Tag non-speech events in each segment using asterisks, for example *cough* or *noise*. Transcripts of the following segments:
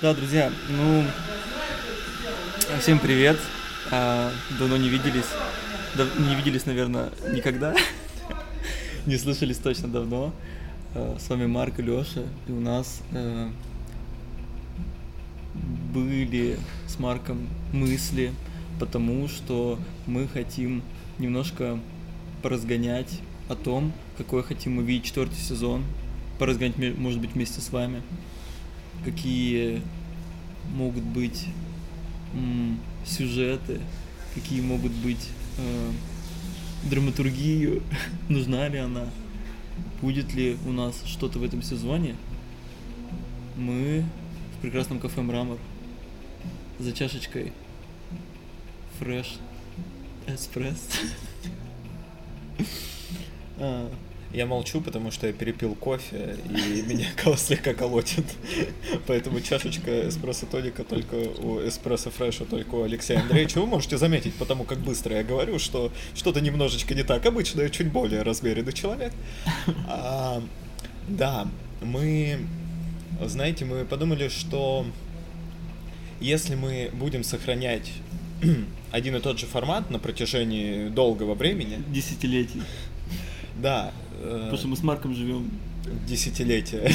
Да, друзья, ну, всем привет. А, давно не виделись. Дав- не виделись, наверное, никогда. *laughs* не слышались точно давно. А, с вами Марк и Лёша. И у нас а, были с Марком мысли, потому что мы хотим немножко поразгонять о том, какой хотим увидеть четвертый сезон. Поразгонять, может быть, вместе с вами какие могут быть сюжеты, какие могут быть э, драматургию, *laughs* нужна ли она, будет ли у нас что-то в этом сезоне. Мы в прекрасном кафе «Мрамор» за чашечкой фреш эспресс. *laughs* Я молчу, потому что я перепил кофе, и *laughs* меня слегка колотит. Поэтому чашечка эспрессо тоника только у эспрессо фреша, только у Алексея Андреевича. Вы можете заметить, потому как быстро я говорю, что что-то немножечко не так. Обычно я чуть более размеренный человек. *laughs* А, да, мы, знаете, мы подумали, что если мы будем сохранять *clears throat* один и тот же формат на протяжении долгого времени, Десятилетий. Да, э, Потому что мы с Марком живем десятилетия.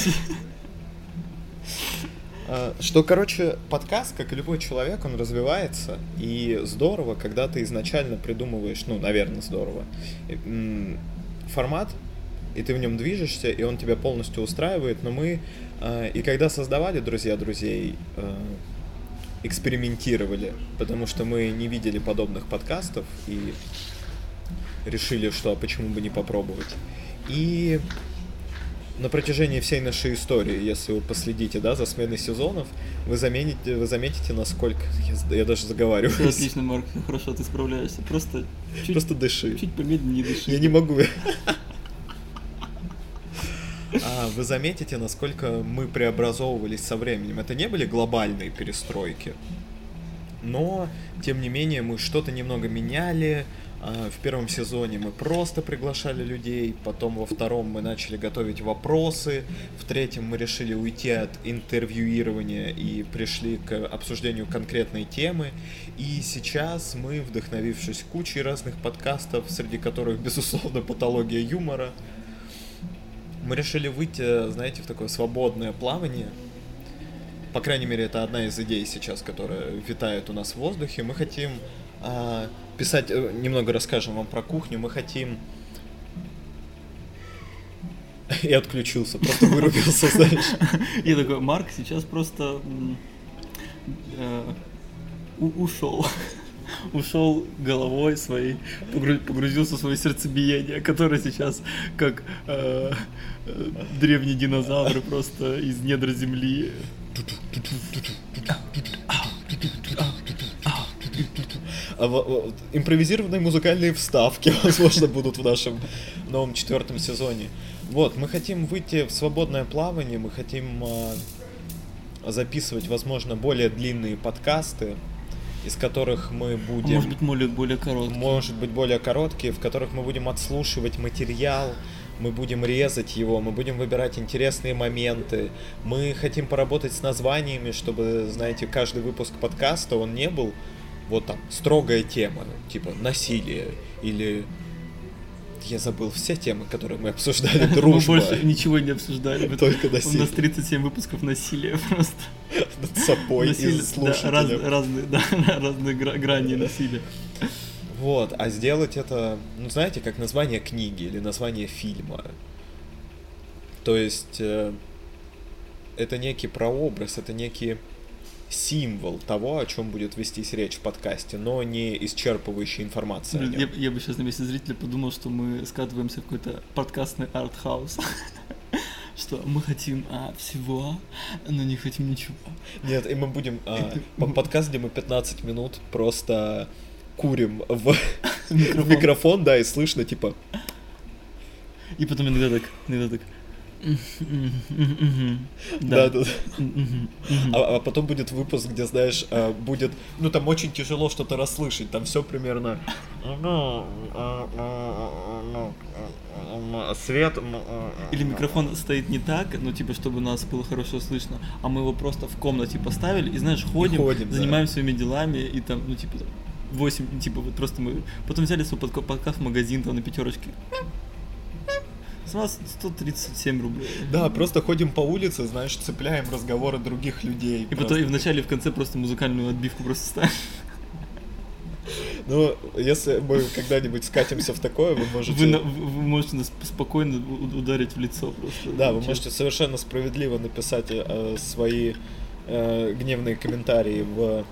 А, *laughs* Что, короче, подкаст, как и любой человек, он развивается, и здорово, когда ты изначально придумываешь, ну, наверное, здорово, э, формат, и ты в нем движешься, и он тебя полностью устраивает, но мы, и когда создавали «Друзья друзей», экспериментировали, потому что мы не видели подобных подкастов, и решили, что а почему бы не попробовать. И на протяжении всей нашей истории, если вы последите, да, за сменой сезонов, вы заметите, вы заметите, насколько... Я, я даже Всё заговариваюсь. отлично, Марк, *laughs* хорошо, ты справляешься. Просто чуть, Просто дыши. чуть помедленнее дыши. Я не могу. А, вы заметите, насколько мы преобразовывались со временем. Это не были глобальные перестройки. Но, тем не менее, мы что-то немного меняли. А, В первом сезоне мы просто приглашали людей, потом во втором мы начали готовить вопросы, в третьем мы решили уйти от интервьюирования и пришли к обсуждению конкретной темы. И сейчас мы, вдохновившись кучей разных подкастов, среди которых, безусловно, патология юмора, мы решили выйти, знаете, в такое свободное плавание. По крайней мере, это одна из идей сейчас, которая витает у нас в воздухе. Мы хотим писать, э, немного расскажем вам про кухню. Мы хотим... *laughs* И отключился, просто вырубился, *laughs* знаешь. Я такой, Марк сейчас просто э, ушел. *laughs* Ушел головой своей, погру- погрузился в свое сердцебиение, которое сейчас как э, э, древние динозавры просто из недр земли. А импровизированные музыкальные вставки, *laughs* возможно, будут в нашем новом четвертом сезоне. Вот, мы хотим выйти в свободное плавание, мы хотим а, записывать, возможно, более длинные подкасты, из которых мы А будем... Может быть, более, более короткий. может быть, более короткие, в которых мы будем отслушивать материал, мы будем резать его, мы будем выбирать интересные моменты. Мы хотим поработать с названиями, чтобы, знаете, каждый выпуск подкаста, он не был вот там строгая тема, типа насилие или я забыл все темы, которые мы обсуждали, *laughs* Мы дружба больше ничего не обсуждали. Только У нас насилие. 37 выпусков насилия *laughs* просто. над собой Насилие, и да, слушателем. раз- разные, да, *laughs* разные гра- грани насилия. Вот, а сделать это, ну знаете, как название книги или название фильма. То есть э, это некий прообраз, это некий символ того, о чем будет вестись речь в подкасте, но не исчерпывающая информация. Блин, я, я бы сейчас на месте зрителя подумал, что мы скатываемся в какой-то подкастный артхаус. *laughs* Что мы хотим а, всего, но не хотим ничего. Нет, и мы будем а, по- подкаст, где мы 15 минут просто курим в *laughs* в микрофон, да, и слышно типа И потом иногда так, иногда так. Да, да. А, а потом будет выпуск, где, знаешь, а, будет, ну там очень тяжело что-то расслышать, там все примерно свет. Или микрофон стоит не так, ну типа, чтобы нас было хорошо слышно, а мы его просто в комнате поставили и, знаешь, ходим, занимаемся своими делами и там, ну типа, 8, типа, вот просто мы... Потом взяли свой подкаст в магазин там на пятерочке. С вас 137 рублей. Да, просто ходим по улице, знаешь, цепляем разговоры других людей. И потом и в начале и в конце просто музыкальную отбивку просто ставим. Ну, если мы когда-нибудь скатимся в такое, вы можете... Вы, вы можете нас спокойно ударить в лицо просто. Да, вы можете совершенно справедливо написать э, свои э, гневные комментарии в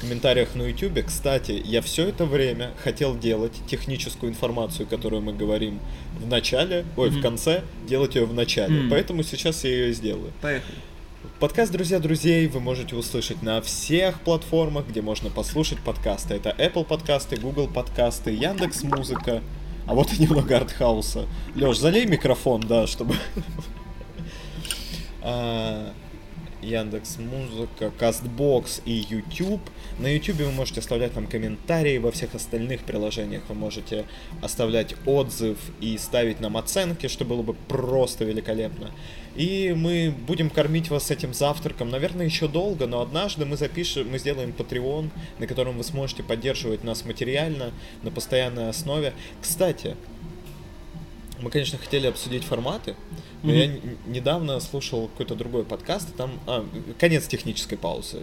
комментариях на YouTube. Кстати, я все это время хотел делать техническую информацию, которую мы говорим в начале, ой, mm-hmm. в конце, делать ее в начале. Mm-hmm. Поэтому сейчас я ее сделаю. Поехали. Подкаст «Друзья друзей» вы можете услышать на всех платформах, где можно послушать подкасты. Это Apple подкасты, Google подкасты, Яндекс Музыка. А вот и немного артхауса. Лёш, залей микрофон, да, чтобы... *laughs* Яндекс Музыка, Кастбокс и YouTube. На YouTube вы можете оставлять там комментарии, во всех остальных приложениях вы можете оставлять отзыв и ставить нам оценки, что было бы просто великолепно. И мы будем кормить вас этим завтраком, наверное, еще долго, но однажды мы запишем, мы сделаем Patreon, на котором вы сможете поддерживать нас материально на постоянной основе. Кстати, мы, конечно, хотели обсудить форматы, но mm-hmm. я недавно слушал какой-то другой подкаст, там а, конец технической паузы.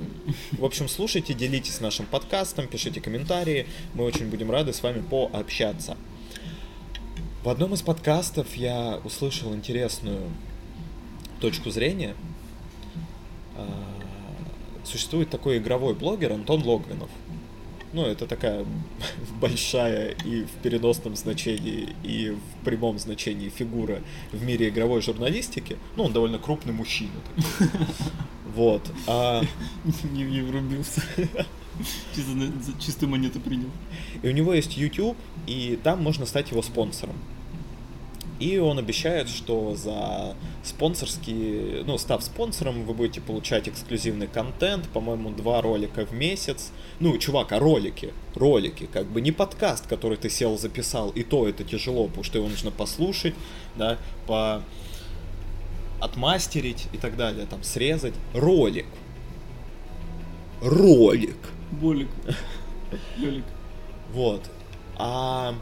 В общем, слушайте, делитесь нашим подкастом, пишите комментарии, мы очень будем рады с вами пообщаться. В одном из подкастов я услышал интересную точку зрения. А, существует такой игровой блогер Антон Логвинов ну, это такая *laughs* большая и в переносном значении, и в прямом значении фигура в мире игровой журналистики. Ну, он довольно крупный мужчина. *laughs* Вот. А... *laughs* Не, не врубился. Чисто, чистую монету принял. И у него есть YouTube, и там можно стать его спонсором. И он обещает, что за спонсорские, ну, став спонсором, вы будете получать эксклюзивный контент, по-моему, два ролика в месяц. Ну, чувак, а ролики? Ролики, как бы не подкаст, который ты сел, записал, и то это тяжело, потому что его нужно послушать, да, по отмастерить и так далее, там, срезать. Ролик. Ролик. Болик. *laughs* Лёлик. Вот. А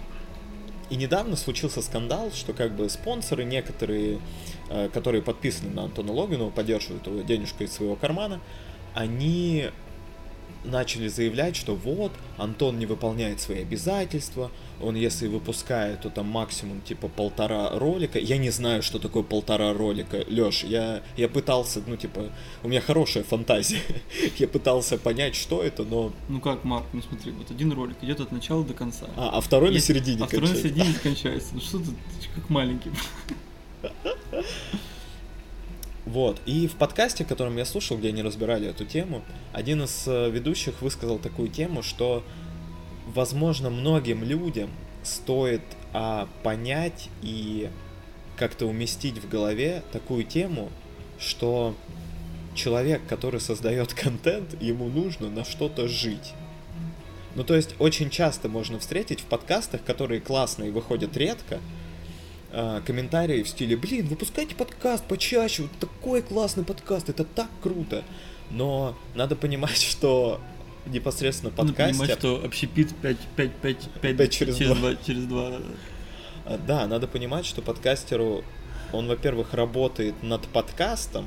и недавно случился скандал, что как бы спонсоры некоторые, э, которые подписаны на Антона Логинова, поддерживают его денежкой из своего кармана, они начали заявлять, что вот, Антон не выполняет свои обязательства, он если выпускает, то там максимум типа полтора ролика. Я не знаю, что такое полтора ролика. Лёш, я, я пытался, ну типа, у меня хорошая фантазия. *laughs* я пытался понять, что это, но... Ну как, Марк, ну смотри, вот один ролик идет от начала до конца. А, а второй Есть... на середине А второй на середине *laughs* кончается. Ну что ты, как маленький. *laughs* Вот. И в подкасте, котором я слушал, где они разбирали эту тему, один из э, ведущих высказал такую тему, что, возможно, многим людям стоит а, понять и как-то уместить в голове такую тему, что человек, который создает *laughs* контент, ему нужно на что-то жить. Ну, то есть, очень часто можно встретить в подкастах, которые классные выходят редко, э, комментарии в стиле, блин, выпускайте подкаст почаще, вот такой классный подкаст, это так круто. Но надо понимать, *laughs* что непосредственно подкастер... Надо понимать, что общепит 5, 5, 5, 5, 5 через, через 2. 2. Через 2. Да, надо понимать, что подкастеру, он, во-первых, работает над подкастом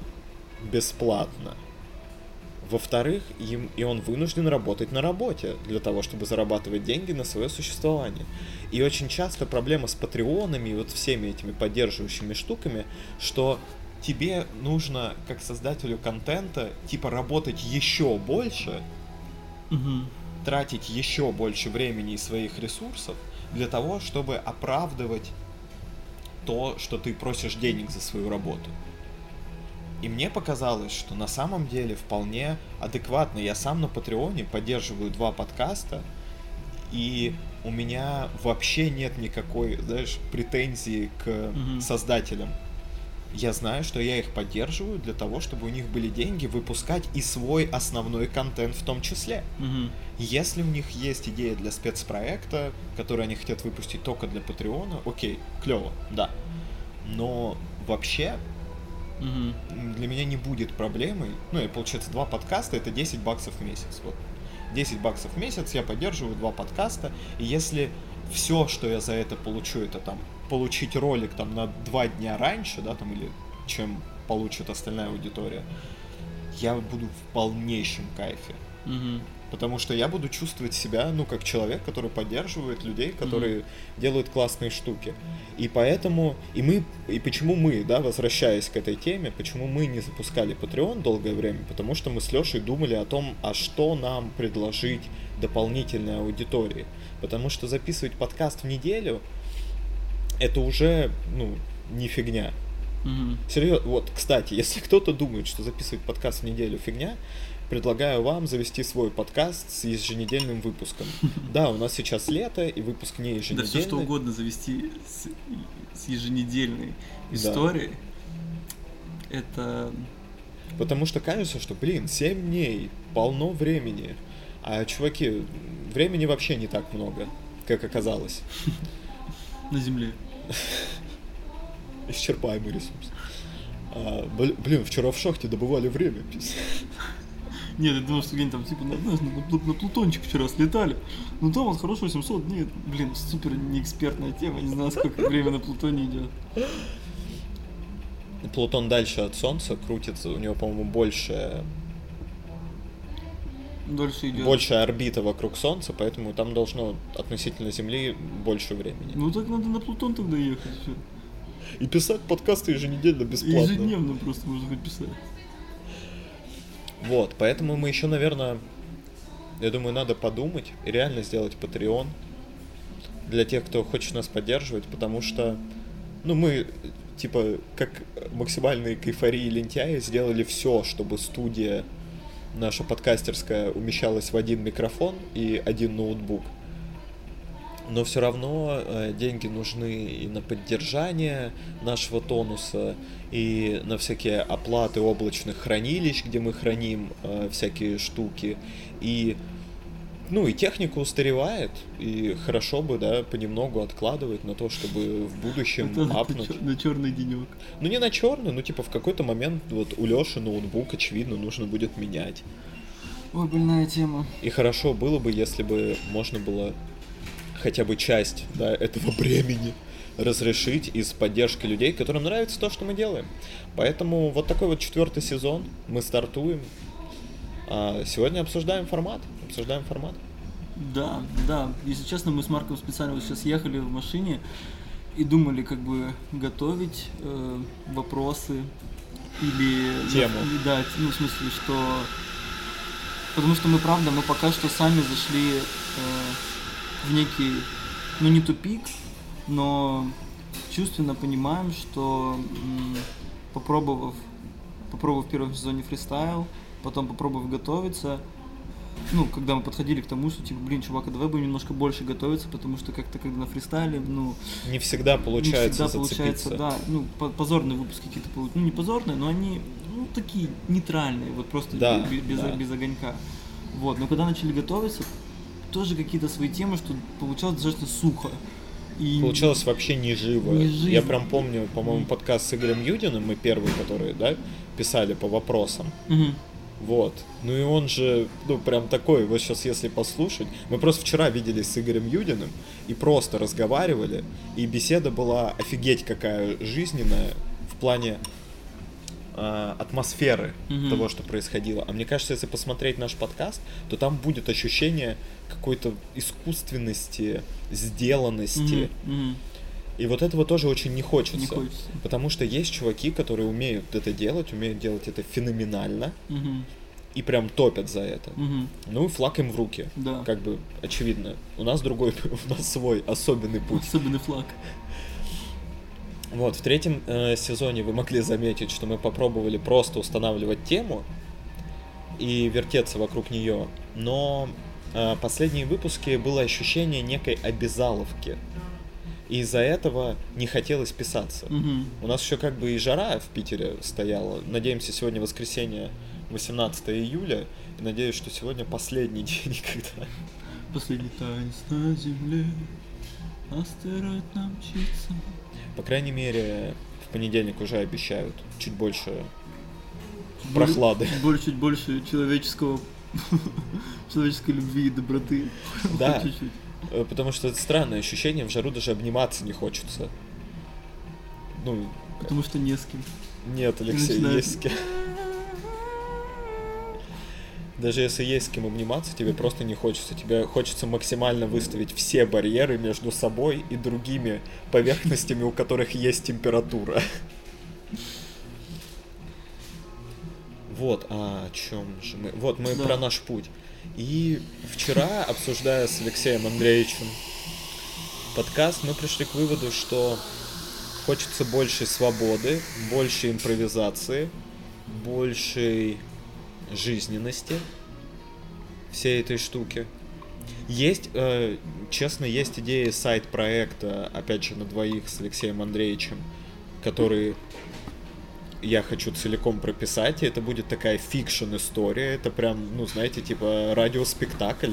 бесплатно, во-вторых, им, и он вынужден работать на работе для того, чтобы зарабатывать деньги на свое существование. И очень часто проблема с патреонами и вот всеми этими поддерживающими штуками, что тебе нужно, как создателю контента, типа работать еще больше, угу. тратить еще больше времени и своих ресурсов для того, чтобы оправдывать то, что ты просишь денег за свою работу. И мне показалось, что на самом деле вполне адекватно. Я сам на Патреоне поддерживаю два подкаста, и у меня вообще нет никакой, знаешь, претензии к создателям. я знаю, что я их поддерживаю для того, чтобы у них были деньги выпускать и свой основной контент в том числе. Мгм. Если у них есть идея для спецпроекта, который они хотят выпустить только для Патреона, окей, клево, да. Но вообще М, для меня не будет проблемой. Ну, и получается, два подкаста это 10 баксов в месяц. Вот. 10 баксов в месяц я поддерживаю два подкаста. И если все, что я за это получу, это там получить ролик там на два дня раньше, да, там, или чем получит остальная аудитория, я буду в полнейшем кайфе. Мгм. Потому что я буду чувствовать себя, ну, как человек, который поддерживает людей, которые делают классные штуки. И поэтому, и мы, и почему мы, да, возвращаясь к этой теме, почему мы не запускали Patreon долгое время, потому что мы с Лешей думали о том, а что нам предложить дополнительной аудитории. Потому что записывать подкаст в неделю, это уже, ну, не фигня. Мгм. Серьезно, вот, кстати, если кто-то думает, что записывать подкаст в неделю фигня, предлагаю вам завести свой подкаст с еженедельным выпуском. *laughs* Да, у нас сейчас лето, и выпуск не Да еженедельный. все что угодно завести с, с еженедельной Да. историей. Это Потому что кажется, что, блин, 7 дней, полно времени. А, чуваки, времени вообще не так много, как оказалось. *laughs* на земле. *laughs* Исчерпаемый ресурс. А, бл- блин, вчера в шахте добывали время, пиздец. Нет, я думал, что где-нибудь там, типа, на, знаешь, на, Плу- на Плутончик вчера слетали. Ну там вот хорошо 700 дней. Блин, супер неэкспертная тема. Не знаю, сколько время на Плутоне идет. Плутон дальше от Солнца крутится, у него, по-моему, больше Дольше идет. большая орбита вокруг Солнца, поэтому там должно относительно Земли больше времени. Ну так надо на Плутон тогда ехать. Всё. И писать подкасты еженедельно бесплатно. Ежедневно просто можно писать. Вот, поэтому мы еще, наверное, я думаю, надо подумать и реально сделать Patreon для тех, кто хочет нас поддерживать, потому что, ну, мы, типа, как максимальные кайфарии лентяи, сделали все, чтобы студия наша подкастерская умещалась в один микрофон и один ноутбук. Но все равно э, деньги нужны и на поддержание нашего тонуса, и на всякие оплаты облачных хранилищ, где мы храним э, всякие штуки. И ну и техника устаревает, и хорошо бы, да, понемногу откладывать на то, чтобы в будущем Это на, апнуть. чер- на черный денек. Ну не на черный, ну типа в какой-то момент вот у Леши ноутбук, очевидно, нужно будет менять. Ой, больная тема. И хорошо было бы, если бы можно было хотя бы часть да, этого бремени разрешить из поддержки людей, которым нравится то, что мы делаем. Поэтому вот такой вот четвертый сезон мы стартуем. А сегодня обсуждаем формат. Обсуждаем формат. Да, да. Если честно, мы с Марком специально вот сейчас ехали в машине и думали, как бы готовить э, вопросы или Тему. да, ну в смысле, что потому что мы правда, мы пока что сами зашли э, в некий, ну не тупик, но чувственно понимаем, что попробовав попробовав в первом сезоне фристайл, потом попробовав готовиться, ну, когда мы подходили к тому, что, типа, блин, чувак, а давай будем немножко больше готовиться, потому что как-то, когда на фристайле, ну, Не всегда получается не всегда получается, зацепиться. да, ну, по- позорные выпуски какие-то получаются, ну, не позорные, но они, ну, такие нейтральные, вот просто Да, бе- без, да. без огонька. Вот, но когда начали готовиться, тоже какие-то свои темы, что получалось достаточно сухо. И... Получилось вообще не живо. Не живо. Я прям помню, по-моему, подкаст с Игорем Юдиным, мы первый, который, да, писали по вопросам. Мгм. Вот. Ну и он же, ну, прям такой, вот сейчас если послушать. Мы просто вчера виделись с Игорем Юдиным и просто разговаривали, и беседа была офигеть какая жизненная в плане атмосферы Мгм. того, что происходило. А мне кажется, если посмотреть наш подкаст, то там будет ощущение какой-то искусственности, сделанности. Мгм. И вот этого тоже очень не хочется. Не хочется. Потому что есть чуваки, которые умеют это делать, умеют делать это феноменально Мгм, и прям топят за это. мгм. Ну и флаг им в руки. Да. Как бы очевидно. У нас другой, *laughs* у нас свой особенный путь. Особенный флаг. Вот, в третьем э, сезоне вы могли заметить, что мы попробовали просто устанавливать тему и вертеться вокруг нее. Но э, последние выпуски было ощущение некой обязаловки. И из-за этого не хотелось писаться. Мгм. У нас еще как бы и жара в Питере стояла. Надеемся, сегодня воскресенье, 18 июля. И надеюсь, что сегодня последний *laughs* день, когда... Последний танец на земле, астероид нам мчится. По крайней мере, в понедельник уже обещают чуть больше Более- прохлады. Более, чуть больше человеческого *laughs* человеческой любви и доброты. *laughs* Да. Э, Потому что это странное ощущение, в жару даже обниматься не хочется. Ну, Потому что не с кем. нет, Алексей, есть с кем. Даже если есть с кем обниматься, тебе просто не хочется. Тебе хочется максимально выставить все барьеры между собой и другими поверхностями, у которых есть температура. Вот, а о чем же мы? Вот, мы Да. про наш путь. И вчера, обсуждая с Алексеем Андреевичем подкаст, мы пришли к выводу, что хочется большей свободы, больше импровизации, большей жизненности всей этой штуки. Есть, э, честно, есть идеи сайт-проекта, опять же, на двоих с Алексеем Андреевичем, который я хочу целиком прописать, и это будет такая фикшн-история, это прям, ну, знаете, типа радиоспектакль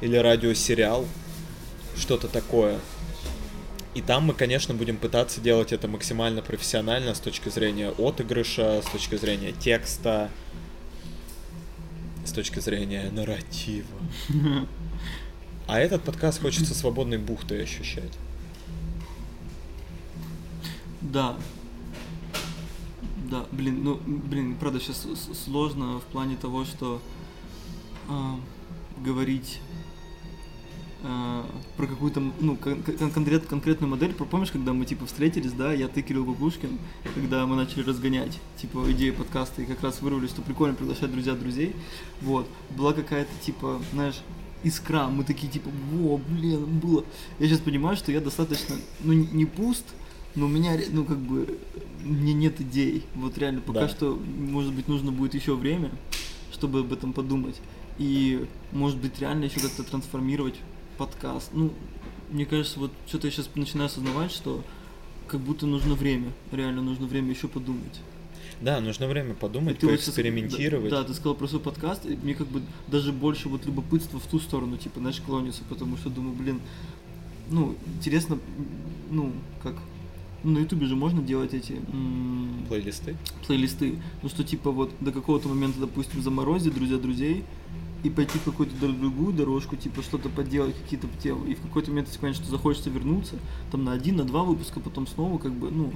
или радиосериал, что-то такое. И там мы, конечно, будем пытаться делать это максимально профессионально с точки зрения отыгрыша, с точки зрения текста, с точки зрения нарратива. *laughs* А этот подкаст хочется свободной бухтой ощущать. Да. Да, блин, ну, блин, правда, сейчас сложно в плане того, что а, говорить а, про какую-то, ну, кон- кон- конкрет, конкретную модель. Про- Помнишь, когда мы, типа, встретились, да, я, ты, Кирилл Бабушкин, когда мы начали разгонять, типа, идею подкаста, и как раз вырвались, что прикольно приглашать друзья друзей, вот, была какая-то, типа, знаешь, искра, мы такие, типа, во, блин, было. Я сейчас понимаю, что я достаточно, ну, не- пуст, но у меня, ну, как бы, мне нет идей. Вот реально, пока Да. что, может быть, нужно будет еще время, чтобы об этом подумать. И, может быть, реально еще как-то трансформировать подкаст. Ну, мне кажется, вот что-то я сейчас начинаю осознавать, что как будто нужно время. Реально нужно время еще подумать. Да, нужно время И подумать, щас- поэкспериментировать. Да, да, ты сказал про свой подкаст, и мне как бы даже больше вот любопытства в ту сторону, типа, знаешь, клонится, потому что думаю, блин, ну, интересно, ну, как, ну, на ютубе же можно делать эти м, Плейлисты. плейлисты, ну, что типа вот до какого-то момента, допустим, заморозить друзья друзей, и пойти в какую-то другую дорожку, типа что-то поделать, какие-то темы. И в какой-то момент, если понять, что захочется вернуться, там на один, на два выпуска, потом снова, как бы, ну,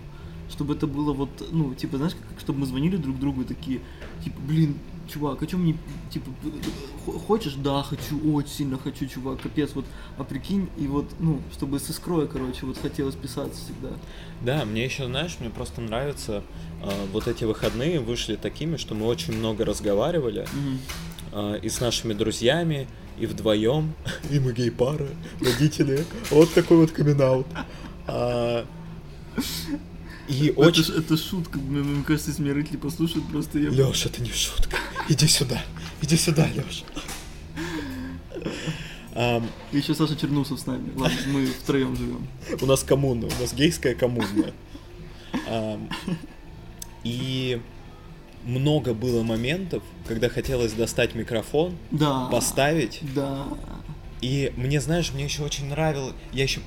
чтобы это было вот, ну, типа, знаешь, как, чтобы мы звонили друг другу и такие, типа, блин, чувак, о чем мне, типа, хочешь? Да, хочу, очень сильно хочу, чувак, капец, вот, а прикинь, и вот, ну, чтобы с искрой, короче, вот хотелось писаться всегда. Да, мне еще, знаешь, мне просто нравится, э, вот эти выходные вышли такими, что мы очень много разговаривали Мгм. Э, и с нашими друзьями, и вдвоем, и мы гей-пара, родители, вот такой вот камин И Это, очень... ж- это шутка, мне, мне кажется, если меня родители послушают, просто я... Леша, это не шутка. Иди сюда. Иди сюда, Леша. И еще Саша Чернусов с нами. Ладно, мы втроем живем. У нас коммуна, у нас гейская коммуна. Ам, И много было моментов, когда хотелось достать микрофон, Да. поставить. Да. И мне, знаешь, мне еще очень нравилось, я еще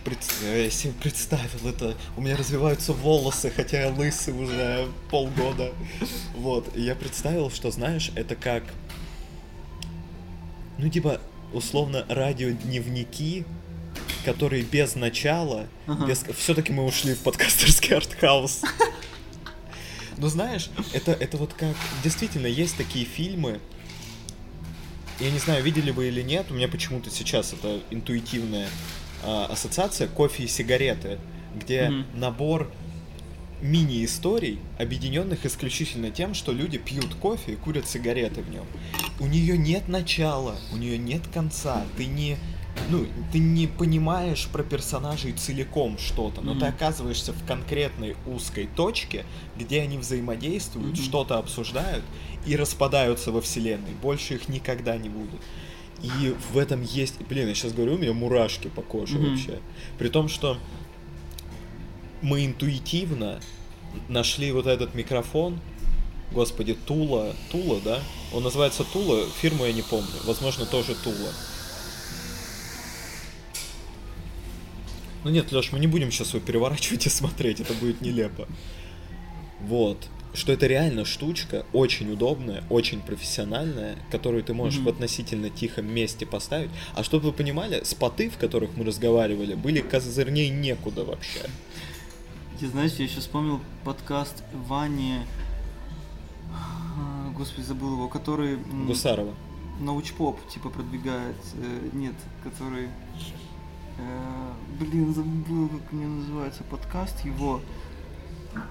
я себе представил это, у меня развиваются волосы, хотя я лысый уже полгода. Вот, и я представил, что, знаешь, это как, ну, типа, условно, радиодневники, которые без начала, Ага. без... Все-таки мы ушли в подкастерский артхаус. Но знаешь, это, это вот как... Действительно, есть такие фильмы, я не знаю, видели вы или нет, у меня почему-то сейчас это интуитивная а, ассоциация кофе и сигареты, где Мгм. набор мини-историй, объединенных исключительно тем, что люди пьют кофе и курят сигареты в нем. У нее нет начала, у нее нет конца. Ты не, ну, ты не понимаешь про персонажей целиком что-то, но ты Мгм. оказываешься в конкретной узкой точке, где они взаимодействуют, Мгм. что-то обсуждают и распадаются во вселенной. Больше их никогда не будет. И в этом есть... Блин, я сейчас говорю, у меня мурашки по коже Мгм. вообще. При том, что мы интуитивно нашли вот этот микрофон, господи, Тула, Тула, да? Он называется Тула, фирму я не помню, возможно, тоже Тула. Ну нет, Леш, мы не будем сейчас его переворачивать и смотреть, это будет нелепо. Вот. Что это реально штучка, очень удобная, очень профессиональная, которую ты можешь mm-hmm. в относительно тихом месте поставить. А чтобы вы понимали, споты, в которых мы разговаривали, были козырней некуда вообще. Ты знаешь, я еще вспомнил подкаст Вани, а, господи, забыл его, который... Гусарова. Научпоп, типа, продвигает, э, нет, который... Блин, забыл, как у него называется подкаст его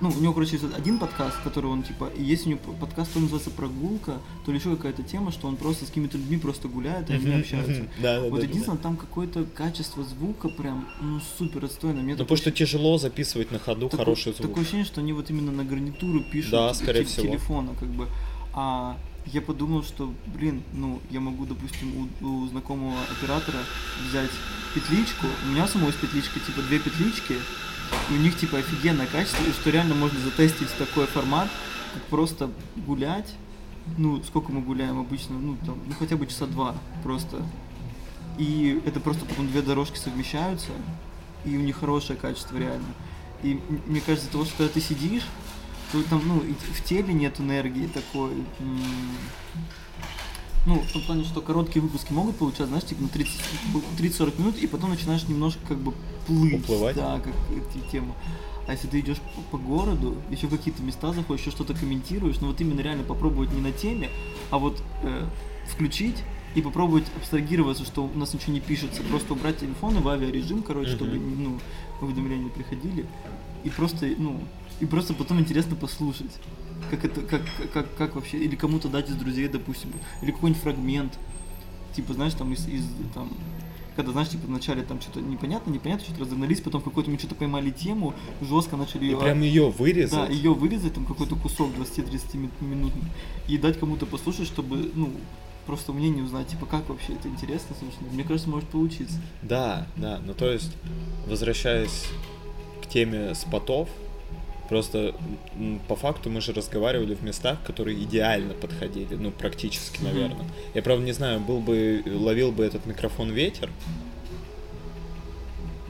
ну, у него, короче, есть один подкаст, который он, типа, есть у него подкаст, который называется «Прогулка», то ли еще какая-то тема, что он просто с какими-то людьми просто гуляет, и они общаются. Да, да, вот да, единственное, там какое-то качество звука прям, ну, супер отстойно. ну, потому что тяжело записывать на ходу такой, хороший звук. Такое ощущение, что они вот именно на гарнитуру пишут да, скорее всего. телефона, как бы. А я подумал, что, блин, ну, я могу, допустим, у, у знакомого оператора взять петличку, у меня самой есть петличка, типа две петлички, и у них типа офигенное качество, и что реально можно затестить такой формат, как просто гулять. Ну, сколько мы гуляем обычно, ну, там, ну, хотя бы часа два просто. И это просто потом две дорожки совмещаются, и у них хорошее качество реально. И мне кажется, того, что когда ты сидишь, то там, ну, в теле нет энергии такой, ну, в том плане, что короткие выпуски могут получаться, знаешь, типа на 30-40 минут, и потом начинаешь немнжко как бы плыть. Уплывать. Да, как эти темы. А если ты идешь по, по городу, еще какие-то места заходишь, еще что-то комментируешь, ну вот именно реально попробовать не на теме, а вот э, включить и попробовать абстрагироваться, что у нас ничего не пишется, просто убрать телефоны в авиарежим, короче, uh-huh. чтобы ну, уведомления приходили, и просто, ну, и просто потом интересно послушать как это, как, как, как вообще, или кому-то дать из друзей, допустим, или какой-нибудь фрагмент, типа, знаешь, там, из, из там, когда, знаешь, типа, вначале там что-то непонятно, непонятно, что-то разогнались, потом в какой-то мы что-то поймали тему, жестко начали ее... И прям ее вырезать? Да, ее вырезать, там, какой-то кусок 20-30 минут, и дать кому-то послушать, чтобы, ну, просто мнение узнать, типа, как вообще это интересно, собственно. Мне кажется, может получиться. Да, да, ну то есть, возвращаясь к теме спотов, Просто по факту мы же разговаривали в местах, которые идеально подходили, ну, практически, наверное. Mm-hmm. Я, правда, не знаю, был бы, ловил бы этот микрофон ветер.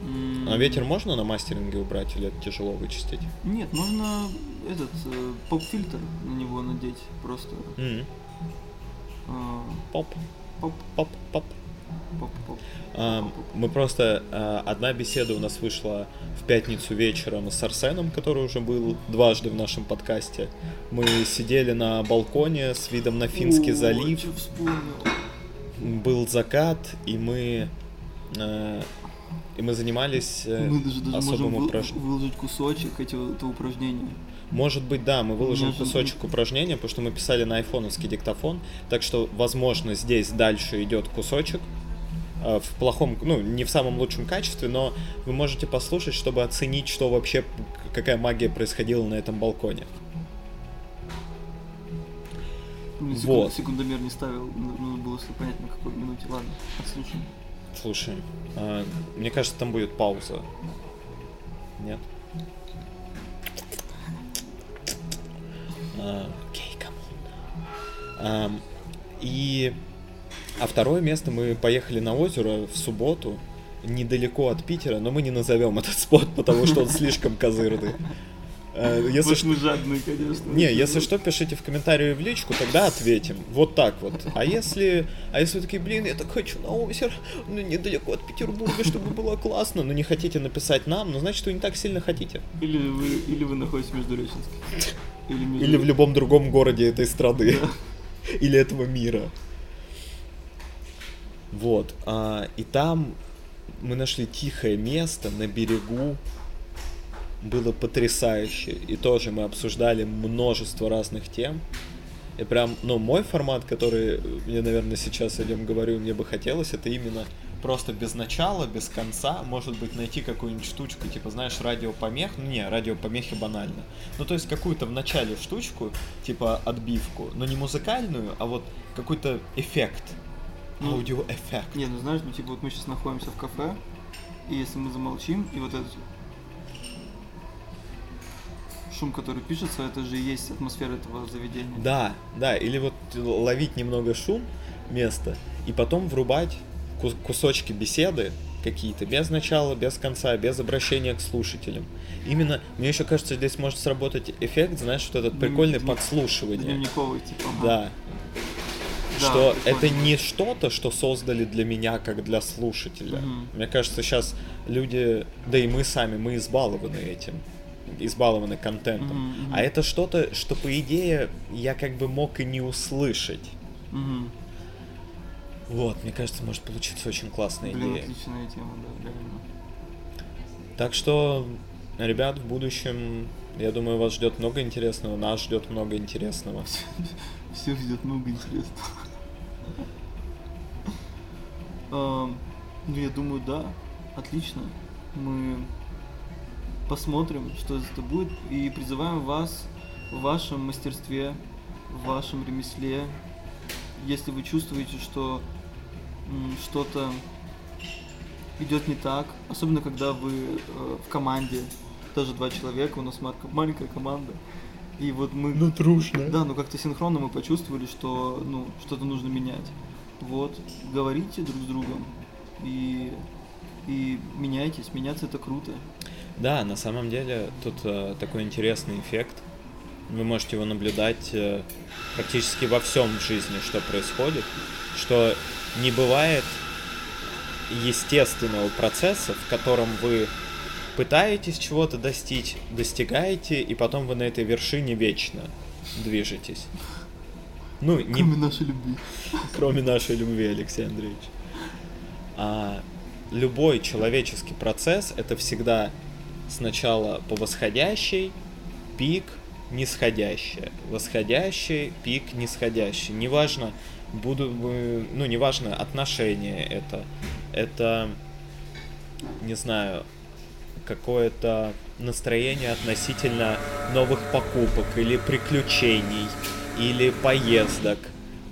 Mm-hmm. А ветер можно на мастеринге убрать или это тяжело вычистить? Нет, можно этот э, поп-фильтр на него надеть просто. Mm-hmm. Uh, поп. Поп. Поп. Поп. Мы просто... А, одна беседа у нас вышла в пятницу вечером с Арсеном, который уже был дважды в нашем подкасте. Мы сидели на балконе с видом на Финский залив. Был закат, и мы... А, и мы занимались э, мы даже, даже особым упражнением. выложить кусочек этого упражнения. Может быть, да, мы выложим Может кусочек быть. упражнения, потому что мы писали на айфоновский диктофон, так что, возможно, здесь дальше идет кусочек, Э, в плохом, ну, не в самом лучшем качестве, но вы можете послушать, чтобы оценить, что вообще, какая магия происходила на этом балконе. Ну, секунд, вот. Секундомер не ставил, нужно было понять, на какой минуте. Ладно, отслушаем. Слушаем. А, мне кажется, там будет пауза. Нет? Окей, okay, а, И а второе место мы поехали на озеро в субботу, недалеко от Питера, но мы не назовем этот спот, потому что он слишком козырный. Э, если вот мы жадные, конечно. Не, если что, пишите в комментарии в личку, тогда ответим. Вот так вот. А если, а если вы такие, блин, я так хочу на озеро, ну недалеко от Петербурга, чтобы было классно, но не хотите написать нам, ну значит вы не так сильно хотите. Или вы, или вы находитесь в Междуреченске. Или, между... или в любом другом городе этой страны. Да. Или этого мира. Вот. А, и там мы нашли тихое место на берегу. Было потрясающе. И тоже мы обсуждали множество разных тем. И прям, ну, мой формат, который мне, наверное, сейчас о нем говорю, мне бы хотелось, это именно просто без начала, без конца, может быть, найти какую-нибудь штучку, типа, знаешь, радиопомех, ну, не, радиопомехи банально. Ну, то есть какую-то в начале штучку, типа отбивку, но не музыкальную, а вот какой-то эффект, ну, аудиоэффект. Не, ну знаешь, ну типа вот мы сейчас находимся в кафе, и если мы замолчим, и вот это... шум, который пишется, это же и есть атмосфера этого заведения. Да, да, или вот ловить немного шум места и потом врубать кус- кусочки беседы какие-то, без начала, без конца, без обращения к слушателям. Именно, мне еще кажется, здесь может сработать эффект, знаешь, вот этот прикольный Дневник- подслушивание. Дневниковый, типа. ага. Да, Да, что это не что-то, что создали для меня, как для слушателя. Мгм. Мне кажется, сейчас люди, да и мы сами, мы избалованы этим, избалованы контентом. Мгм. А это что-то, что по идее я как бы мог и не услышать. Мгм. Вот, мне кажется, может получиться очень классная Блин, идея. отличная тема, да, реально. Так что, ребят, в будущем, я думаю, вас ждет много интересного, нас ждет много интересного. *laughs* Всех ждет много интересного. Ам, Ну, я думаю, да, отлично. Мы посмотрим, что этого будет, и призываем вас в вашем мастерстве, в вашем ремесле, если вы чувствуете, что что-то идет не так, особенно когда вы э, в команде, даже два человека, у нас маленькая команда, и вот мы трушно. да, но как-то синхронно мы почувствовали, что ну, что-то нужно менять. Вот, говорите друг с другом и, и меняйтесь. Меняться это круто. Да, на самом деле тут э, такой интересный эффект. Вы можете его наблюдать э, практически во всем в жизни, что происходит, что не бывает естественного процесса, в котором вы пытаетесь чего-то достичь, достигаете, и потом вы на этой вершине вечно движетесь. Ну, не, Кроме нашей любви. кроме нашей любви, Алексей Андреевич. А любой человеческий процесс это всегда сначала по восходящей, пик, нисходящая. Восходящий, пик, нисходящий. Неважно, буду, вы- ну, неважно, отношения это, это, не знаю, какое-то настроение относительно новых покупок или приключений, или поездок.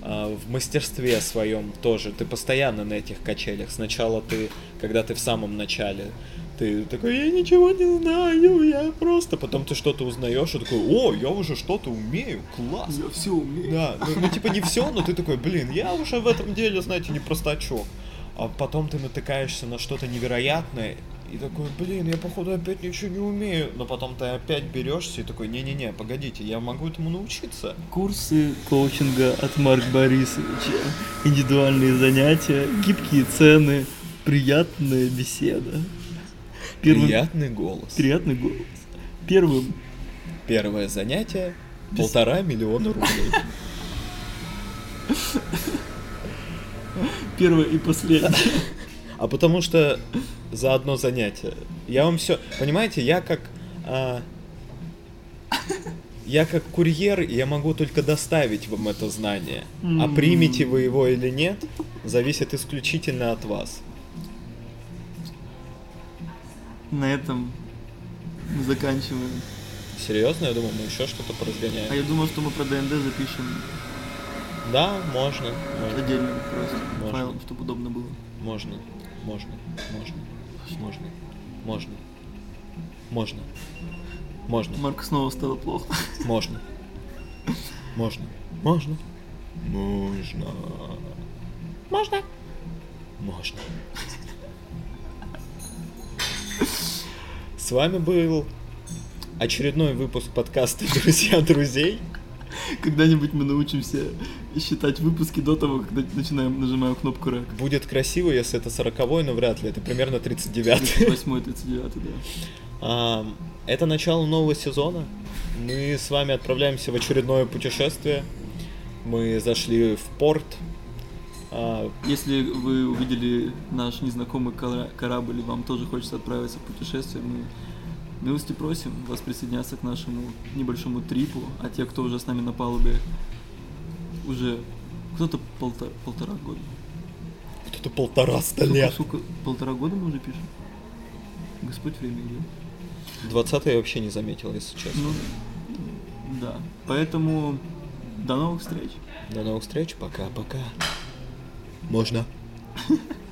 А, В мастерстве своем тоже. Ты постоянно на этих качелях. Сначала ты, когда ты в самом начале, ты такой, я ничего не знаю, я просто... Потом ты что-то узнаешь и такой, о, я уже что-то умею, класс. Я все умею. Да, ну, ну, типа не все, но ты такой, блин, я уже в этом деле, знаете, не простачок. А потом ты натыкаешься на что-то невероятное и такой, блин, я походу опять ничего не умею. Но потом ты опять берешься и такой, не-не-не, погодите, я могу этому научиться. Курсы коучинга от Марка Борисовича. Индивидуальные занятия, гибкие цены, приятная беседа. Первым- Приятный голос. Приятный голос. Первым Первое занятие Без- полтора миллиона рублей. Первое и последнее. А потому что за одно занятие. Я вам все. Понимаете, я как. а, я как курьер, я могу только доставить вам это знание. А примете вы его или нет, зависит исключительно от вас. На этом мы заканчиваем. Серьезно, я думал, мы еще что-то А поразгоняем. я думал, что мы про ДНД запишем Да, можно. Можно. отдельным просто Можно. файлом, чтобы удобно было. Можно. Можно. Можно. Можно. Можно. Можно. Можно. Марку снова стало плохо. Можно. Можно. Можно. Можно. Можно. Можно. С вами был очередной выпуск подкаста «Друзья друзей». *laughs* Когда-нибудь мы научимся считать выпуски до того, на- начинаем нажимаем кнопку рэк. Будет красиво, если это 40 но вряд ли. Это примерно 39 Восьмой, 39, да. *laughs* Ам, Это начало нового сезона. Мы с вами отправляемся в очередное путешествие. Мы зашли в порт. А, Если вы увидели наш незнакомый кора- корабль и вам тоже хочется отправиться в путешествие, мы милости просим вас присоединяться к нашему небольшому трипу, а те, кто уже с нами на палубе, уже кто-то полтора, полтора года. Кто-то полтораста Сколько, лет. сука, полтора года мы уже пишем? Господь время идет. 20 я вообще не заметил, если честно. Ну, да. Поэтому до новых встреч. До новых встреч. Пока-пока. Можно. *laughs*